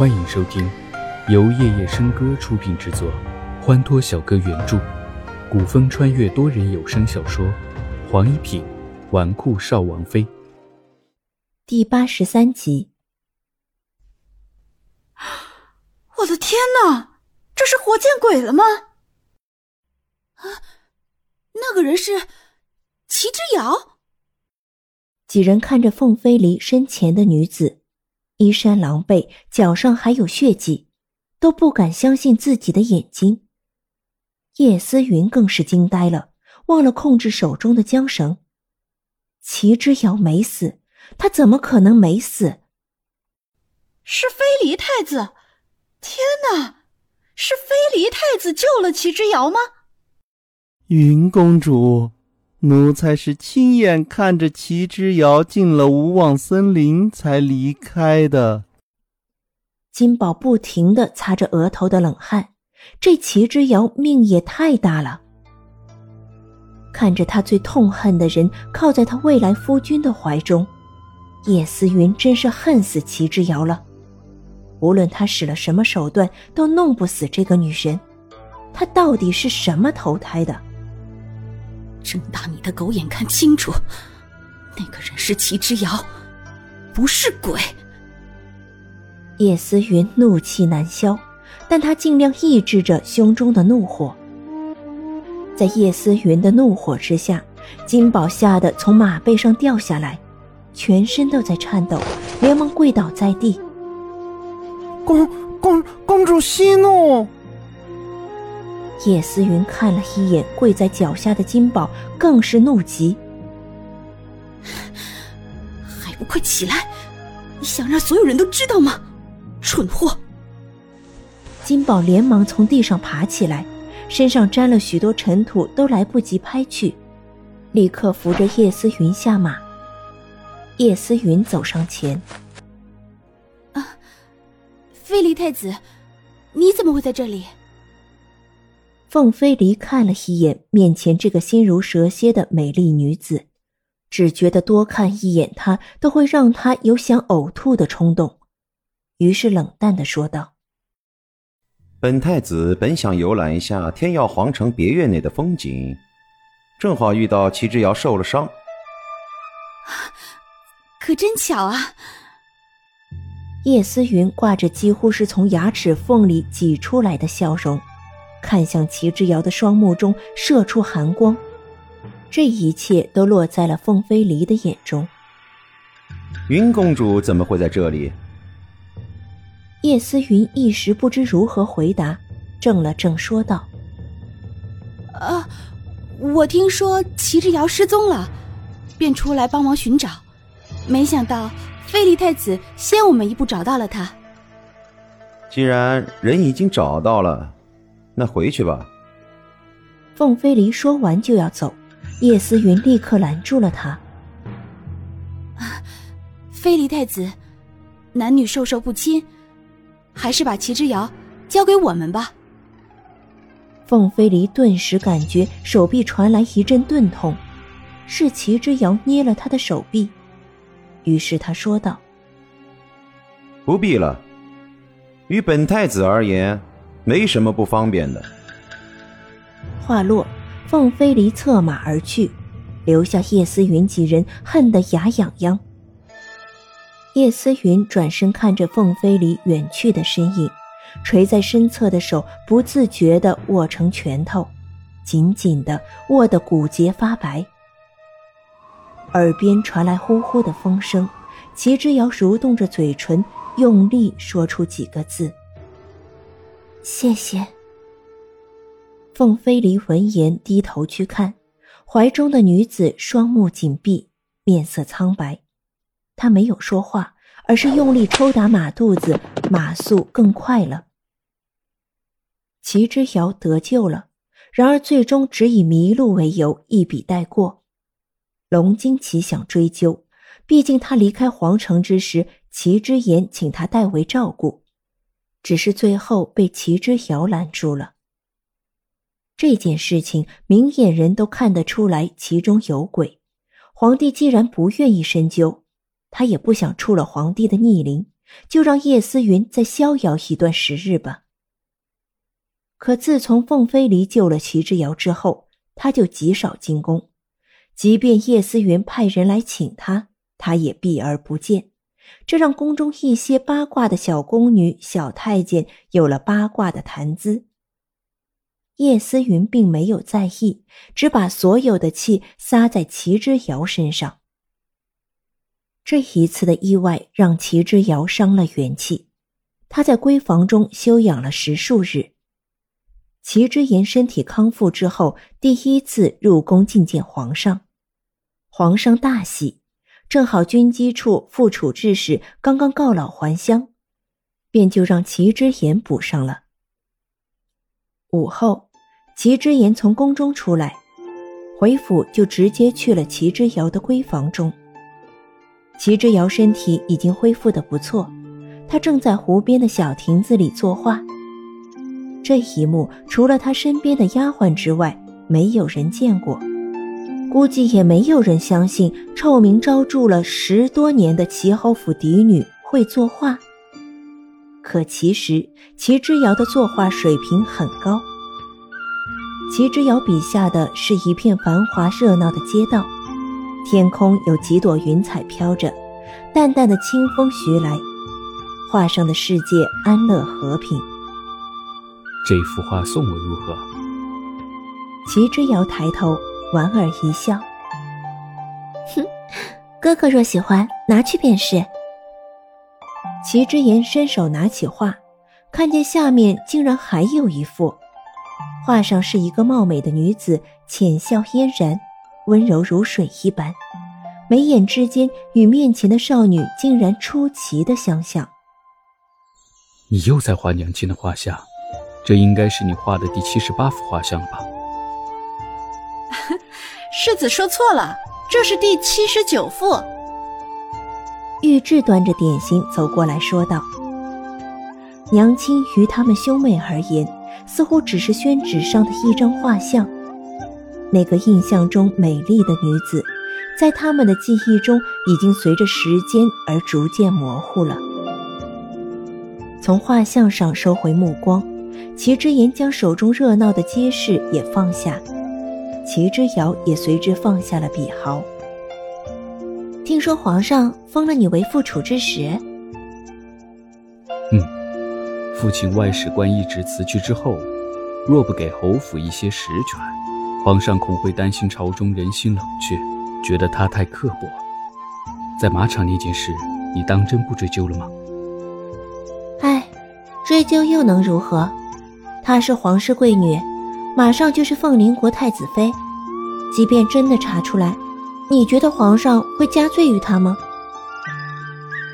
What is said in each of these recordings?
欢迎收听由夜夜笙歌出品制作，欢脱小哥原著，古风穿越多人有声小说《黄一品纨绔少王妃》第八十三集。我的天哪，这是活见鬼了吗？啊，那个人是齐之遥。几人看着凤飞离身前的女子，衣衫狼狈，脚上还有血迹，都不敢相信自己的眼睛。叶思云更是惊呆了，忘了控制手中的缰绳。齐之遥没死，他怎么可能没死？是飞离太子！天哪，是飞离太子救了齐之遥吗？云公主。奴才是亲眼看着齐之遥进了无望森林才离开的。金宝不停的擦着额头的冷汗，这齐之遥命也太大了。看着他最痛恨的人靠在他未来夫君的怀中，叶思云真是恨死齐之遥了。无论他使了什么手段，都弄不死这个女人。她到底是什么投胎的？睁大你的狗眼看清楚，那个人是齐之遥，不是鬼。叶思云怒气难消，但他尽量抑制着胸中的怒火。在叶思云的怒火之下，金宝吓得从马背上掉下来，全身都在颤抖，连忙跪倒在地。公公公主息怒。叶思云看了一眼跪在脚下的金宝，更是怒极，还不快起来！你想让所有人都知道吗？蠢货！金宝连忙从地上爬起来，身上沾了许多尘土，都来不及拍去，立刻扶着叶思云下马。叶思云走上前：“啊，飞离太子，你怎么会在这里？”凤飞离看了一眼面前这个心如蛇蝎的美丽女子，只觉得多看一眼她都会让他有想呕吐的冲动，于是冷淡的说道：“本太子本想游览一下天耀皇城别院内的风景，正好遇到齐之遥受了伤，可真巧啊！”叶思云挂着几乎是从牙齿缝里挤出来的笑容。看向齐之遥的双目中射出寒光，这一切都落在了凤飞离的眼中。云公主怎么会在这里？叶思云一时不知如何回答，怔了怔，说道：“啊，我听说齐之遥失踪了，便出来帮忙寻找，没想到飞离太子先我们一步找到了他。既然人已经找到了。”那回去吧。凤飞离说完就要走，叶思云立刻拦住了他。啊，飞离太子，男女授受不亲，还是把齐之遥交给我们吧。凤飞离顿时感觉手臂传来一阵钝痛，是齐之遥捏了他的手臂，于是他说道：“不必了，于本太子而言。”没什么不方便的。话落，凤飞离策马而去，留下叶思云几人恨得牙痒痒。叶思云转身看着凤飞离远去的身影，垂在身侧的手不自觉地握成拳头，紧紧地握得骨节发白。耳边传来呼呼的风声，齐之遥蠕动着嘴唇，用力说出几个字。谢谢。凤飞离闻言低头去看，怀中的女子双目紧闭，面色苍白。她没有说话，而是用力抽打马肚子，马速更快了。齐之遥得救了，然而最终只以迷路为由一笔带过。龙惊奇想追究，毕竟他离开皇城之时，齐之言请他代为照顾。只是最后被齐之遥拦住了。这件事情明眼人都看得出来其中有鬼。皇帝既然不愿意深究，他也不想触了皇帝的逆鳞，就让叶思云再逍遥一段时日吧。可自从凤飞离救了齐之遥之后，他就极少进宫，即便叶思云派人来请他，他也避而不见。这让宫中一些八卦的小宫女、小太监有了八卦的谈资。叶思云并没有在意，只把所有的气撒在齐之遥身上。这一次的意外让齐之遥伤了元气，他在闺房中休养了十数日。齐之言身体康复之后，第一次入宫觐见皇上，皇上大喜，正好军机处副处置使刚刚告老还乡，便就让齐之言补上了。午后，齐之言从宫中出来，回府就直接去了齐之遥的闺房中。齐之遥身体已经恢复的不错，他正在湖边的小亭子里作画。这一幕除了他身边的丫鬟之外，没有人见过，估计也没有人相信臭名昭著了十多年的齐侯府嫡女会作画。可其实齐之遥的作画水平很高。齐之遥笔下的是一片繁华热闹的街道，天空有几朵云彩飘着，淡淡的清风徐来，画上的世界安乐和平。这幅画送我如何？齐之遥抬头，莞尔一笑：“哼，哥哥若喜欢，拿去便是。”齐之言伸手拿起画，看见下面竟然还有一幅，画上是一个貌美的女子，浅笑嫣然，温柔如水一般，眉眼之间与面前的少女竟然出奇的相像。你又在画娘亲的画像？这应该是你画的第七十八幅画像了吧？世子说错了，这是第七十九幅。玉质端着点心走过来说道：“娘亲于他们兄妹而言，似乎只是宣纸上的一张画像。那个印象中美丽的女子，在他们的记忆中已经随着时间而逐渐模糊了。”从画像上收回目光。齐之言将手中热闹的街市也放下，齐之遥也随之放下了笔毫。听说皇上封了你为副处之时。嗯，父亲外史官一职辞去之后，若不给侯府一些实权，皇上恐会担心朝中人心冷却，觉得他太刻薄。在马场那件事，你当真不追究了吗？唉，追究又能如何？她是皇室贵女，马上就是凤麟国太子妃。即便真的查出来，你觉得皇上会加罪于她吗？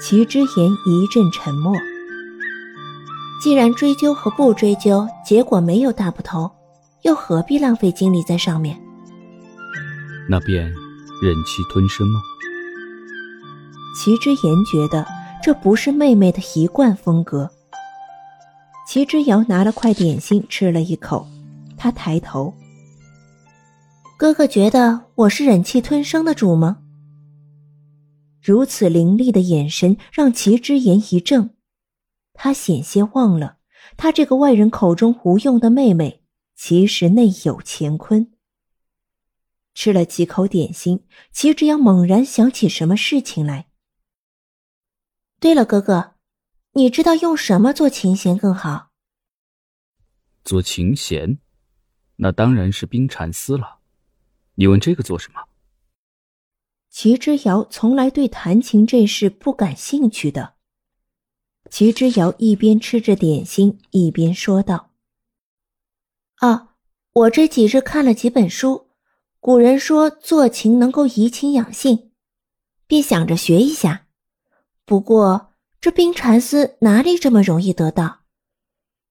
齐之言一阵沉默。既然追究和不追究结果没有大不同，又何必浪费精力在上面？那便忍气吞声吗？齐之言觉得这不是妹妹的一贯风格。齐之遥拿了块点心吃了一口，他抬头：“哥哥觉得我是忍气吞声的主吗？”如此凌厉的眼神让齐之言一怔，他险些忘了，他这个外人口中无用的妹妹，其实内有乾坤。吃了几口点心，齐之阳猛然想起什么事情来。对了，哥哥。你知道用什么做琴弦更好？做琴弦，那当然是冰蚕丝了。你问这个做什么？齐之遥从来对弹琴这事不感兴趣的。齐之遥一边吃着点心，一边说道：“啊，我这几日看了几本书，古人说做琴能够怡情养性，便想着学一下。不过……”这冰蚕丝哪里这么容易得到？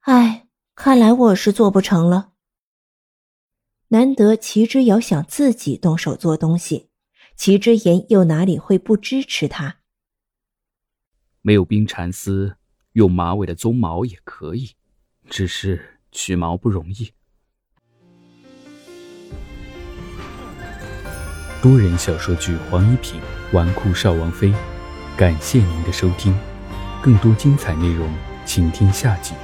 唉，看来我是做不成了。难得齐之遥想自己动手做东西，齐之言又哪里会不支持他？没有冰蚕丝，用马尾的鬃毛也可以，只是取毛不容易。多人小说剧《黄一品纨绔少王妃》，感谢您的收听。更多精彩内容，请听下集。